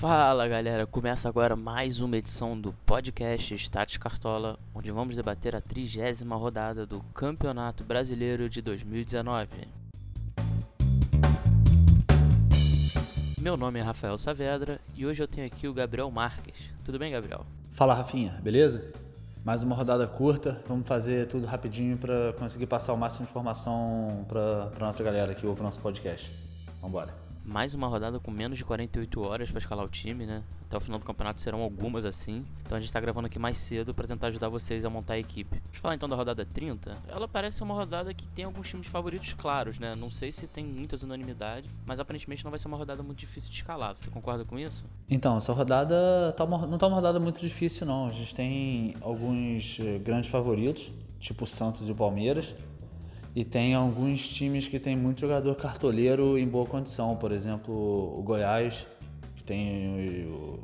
Fala galera, começa agora mais uma edição do podcast Status Cartola, onde vamos debater a trigésima rodada do Campeonato Brasileiro de 2019. Meu nome é Rafael Saavedra e hoje eu tenho aqui o Gabriel Marques. Tudo bem, Gabriel? Fala, Rafinha, beleza? Mais uma rodada curta, vamos fazer tudo rapidinho para conseguir passar o máximo de informação para nossa galera que ouve o nosso podcast. Vamos embora mais uma rodada com menos de 48 horas para escalar o time, né? Até o final do campeonato serão algumas assim. Então a gente está gravando aqui mais cedo para tentar ajudar vocês a montar a equipe. Eu falar então da rodada 30. Ela parece uma rodada que tem alguns times favoritos claros, né? Não sei se tem muitas unanimidades, mas aparentemente não vai ser uma rodada muito difícil de escalar. Você concorda com isso? Então, essa rodada tá uma, não tá uma rodada muito difícil não. A gente tem alguns eh, grandes favoritos, tipo Santos e Palmeiras. E tem alguns times que tem muito jogador cartoleiro em boa condição, por exemplo, o Goiás, que tem o,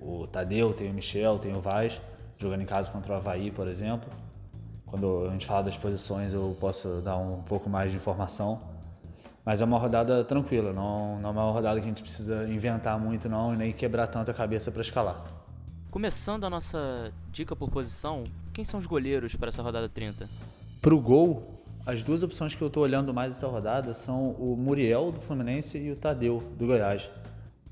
o Tadeu, tem o Michel, tem o Vaz, jogando em casa contra o Havaí, por exemplo. Quando a gente fala das posições, eu posso dar um pouco mais de informação. Mas é uma rodada tranquila, não, não é uma rodada que a gente precisa inventar muito não e nem quebrar tanto a cabeça para escalar. Começando a nossa dica por posição, quem são os goleiros para essa rodada 30? Para o gol, as duas opções que eu estou olhando mais essa rodada são o Muriel do Fluminense e o Tadeu do Goiás.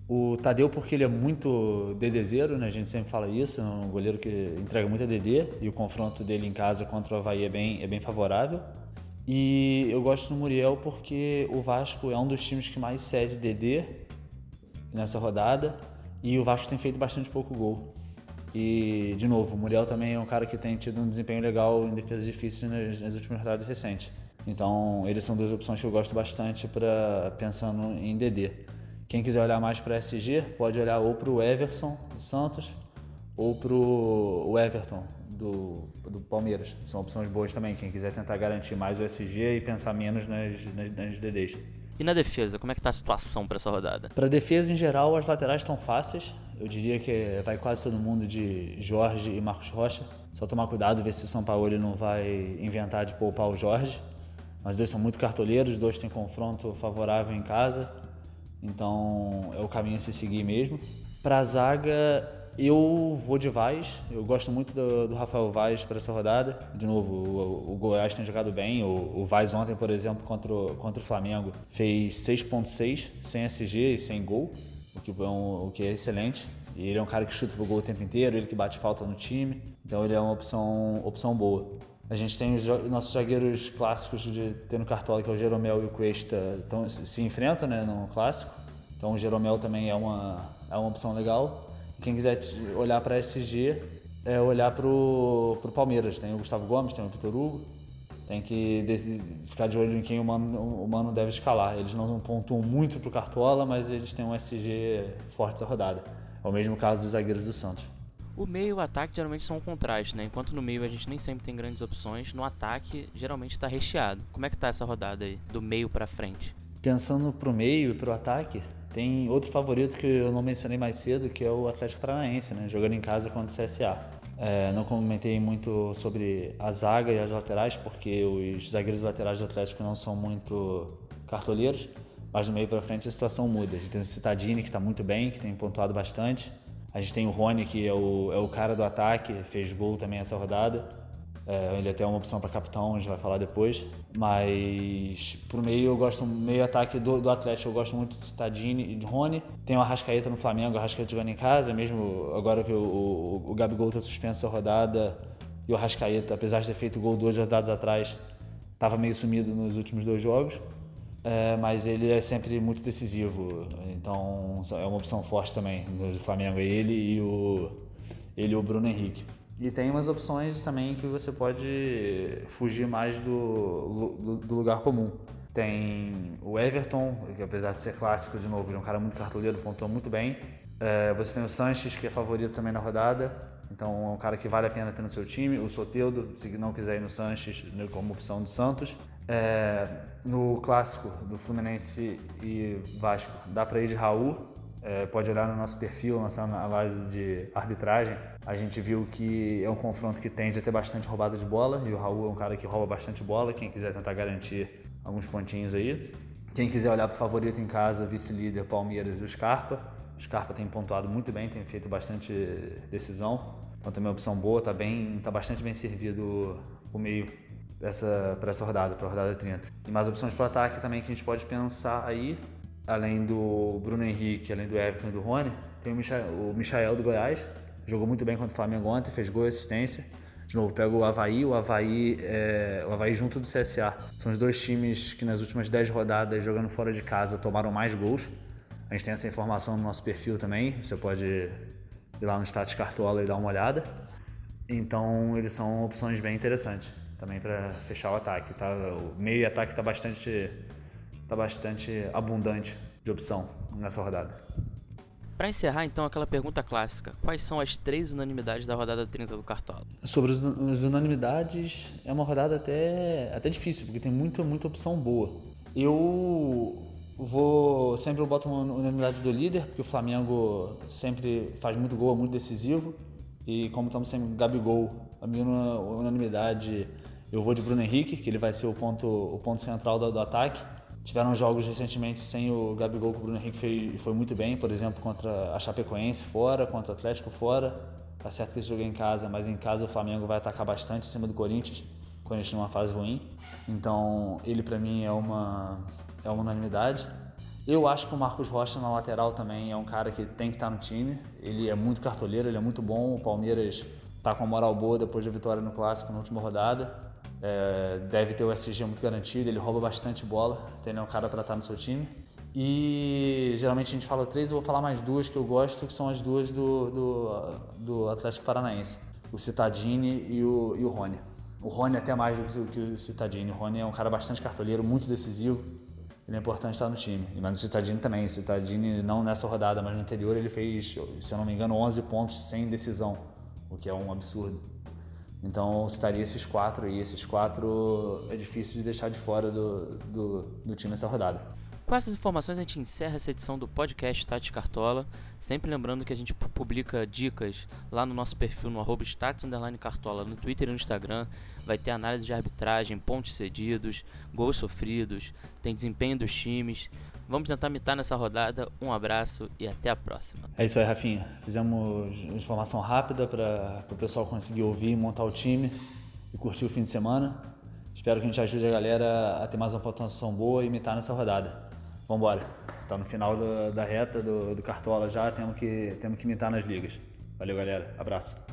O Tadeu porque ele é muito dedezeiro, né? A gente sempre fala isso, é um goleiro que entrega muita DD e o confronto dele em casa contra o Havaí é bem, é bem favorável. E eu gosto do Muriel porque o Vasco é um dos times que mais cede DD nessa rodada e o Vasco tem feito bastante pouco gol. E, de novo, o Muriel também é um cara que tem tido um desempenho legal em defesas difíceis nas, nas últimas rodadas recentes. Então, eles são duas opções que eu gosto bastante para pensando em DD. Quem quiser olhar mais para SG, pode olhar ou para o Everson do Santos ou para o Everton do, do Palmeiras. São opções boas também. Quem quiser tentar garantir mais o SG e pensar menos nas, nas, nas DDs. E na defesa, como é que está a situação para essa rodada? Para defesa em geral, as laterais estão fáceis. Eu diria que vai quase todo mundo de Jorge e Marcos Rocha. Só tomar cuidado, ver se o São Paulo não vai inventar de poupar o Jorge. Mas dois são muito cartoleiros, os dois têm confronto favorável em casa. Então é o caminho a se seguir mesmo. Para a zaga, eu vou de Vaz, eu gosto muito do, do Rafael Vaz para essa rodada. De novo, o, o, Goiás tem jogado bem. O, o Vaz ontem, por exemplo, contra o, contra o Flamengo, fez 6.6 sem SG e sem gol, o que, é um, o que é excelente. E ele é um cara que chuta pro gol o tempo inteiro, ele que bate falta no time. Então ele é uma opção, opção boa. A gente tem os nossos zagueiros clássicos de ter no cartola, que é o Jeromel e o Cuesta, então, se enfrentam né, no clássico. Então o Jeromel também é uma, é uma opção legal. Quem quiser olhar para SG, é olhar para o Palmeiras. Tem o Gustavo Gomes, tem o Vitor Hugo. Tem que ficar de olho em quem o Mano, o Mano deve escalar. Eles não pontuam muito para o Cartola, mas eles têm um SG forte essa rodada. É o mesmo caso dos zagueiros do Santos. O meio e o ataque geralmente são um contraste, né? Enquanto no meio a gente nem sempre tem grandes opções, no ataque geralmente está recheado. Como é que tá essa rodada aí, do meio para frente? Pensando pro meio e pro ataque, tem outro favorito que eu não mencionei mais cedo, que é o Atlético Paranaense, né? jogando em casa contra o CSA. É, não comentei muito sobre a zaga e as laterais, porque os zagueiros laterais do Atlético não são muito cartoleiros, mas no meio para frente a situação muda. A gente tem o Citadini, que está muito bem, que tem pontuado bastante. A gente tem o Rony, que é o, é o cara do ataque, fez gol também essa rodada. É, ele é até é uma opção para capitão, a gente vai falar depois. Mas pro meio eu gosto, meio ataque do, do Atlético, eu gosto muito de Stadini e de Rony. Tem o Arrascaeta no Flamengo, o Arrascaeta jogando em casa, mesmo agora que o, o, o Gabigol está suspenso essa rodada. E o Arrascaeta, apesar de ter feito gol duas rodadas atrás, estava meio sumido nos últimos dois jogos. É, mas ele é sempre muito decisivo, então é uma opção forte também do Flamengo. Ele e o, ele e o Bruno Henrique. E tem umas opções também que você pode fugir mais do, do, do, lugar comum. Tem o Everton, que apesar de ser clássico, de novo, ele é um cara muito cartoleiro, pontuou muito bem. É, você tem o Sanches, que é favorito também na rodada, então é um cara que vale a pena ter no seu time. O Soteudo, se não quiser ir no Sanches, né, como opção do Santos. É, no clássico do Fluminense e Vasco, dá para ir de Raul, é, pode olhar no nosso perfil, nossa análise de arbitragem, a gente viu que é um confronto que tende a ter bastante roubada de bola e o Raul é um cara que rouba bastante bola. Quem quiser tentar garantir alguns pontinhos aí. Quem quiser olhar para o favorito em casa, vice-líder Palmeiras e o Scarpa, O Scarpa tem pontuado muito bem, tem feito bastante decisão. Então também é uma opção boa, tá bem, tá bastante bem servido o meio para essa, essa rodada, para a rodada 30. E mais opções para ataque também que a gente pode pensar aí, além do Bruno Henrique, além do Everton e do Rony, tem o Michael, o Michael do Goiás, jogou muito bem contra o Flamengo ontem, fez gol e assistência. De novo, pega o Havaí, o Havaí, é, o Havaí junto do CSA. São os dois times que nas últimas 10 rodadas, jogando fora de casa, tomaram mais gols. A gente tem essa informação no nosso perfil também, você pode ir lá no Status Cartola e dar uma olhada. Então, eles são opções bem interessantes também para fechar o ataque. Tá? O meio e ataque está bastante, tá bastante abundante de opção nessa rodada. Para encerrar, então, aquela pergunta clássica: quais são as três unanimidades da rodada 30 do Cartola? Sobre as unanimidades, é uma rodada até, até difícil, porque tem muita, muita opção boa. Eu vou sempre eu boto uma unanimidade do líder, porque o Flamengo sempre faz muito gol, é muito decisivo. E como estamos sem Gabigol, a minha unanimidade, eu vou de Bruno Henrique, que ele vai ser o ponto, o ponto central do, do ataque. Tiveram jogos recentemente sem o Gabigol que o Bruno Henrique fez, foi muito bem, por exemplo, contra a Chapecoense fora, contra o Atlético fora. Tá certo que esse jogo é em casa, mas em casa o Flamengo vai atacar bastante em cima do Corinthians, o Corinthians numa fase ruim. Então, ele para mim é uma é uma unanimidade. Eu acho que o Marcos Rocha na lateral também é um cara que tem que estar no time. Ele é muito cartoleiro, ele é muito bom. O Palmeiras está com a moral boa depois da vitória no Clássico na última rodada. É, deve ter o SG muito garantido, ele rouba bastante bola, é um cara para estar no seu time. E geralmente a gente fala três, eu vou falar mais duas que eu gosto, que são as duas do, do, do Atlético Paranaense: o Citadini e o, e o Rony. O Rony até mais do que, o Citadini. O Rony é um cara bastante cartoleiro, muito decisivo. Ele é importante estar no time. Mas o Citadini também. O Citadini, não nessa rodada, mas no anterior, ele fez, se eu não me engano, 11 pontos sem decisão, o que é um absurdo. Então estaria esses quatro e esses quatro é difícil de deixar de fora do, do, do time essa rodada. Com essas informações a gente encerra essa edição do podcast Stats Cartola. Sempre lembrando que a gente publica dicas lá no nosso perfil no Cartola no Twitter e no Instagram. Vai ter análise de arbitragem, pontos cedidos, gols sofridos, tem desempenho dos times. Vamos tentar mitar nessa rodada. Um abraço e até a próxima. É isso aí, Rafinha. Fizemos informação rápida para o pessoal conseguir ouvir, montar o time e curtir o fim de semana. Espero que a gente ajude a galera a ter mais uma pontuação boa e imitar nessa rodada. Vamos embora. Está no final do, da reta do, do Cartola já, temos que, temos que imitar nas ligas. Valeu, galera. Abraço.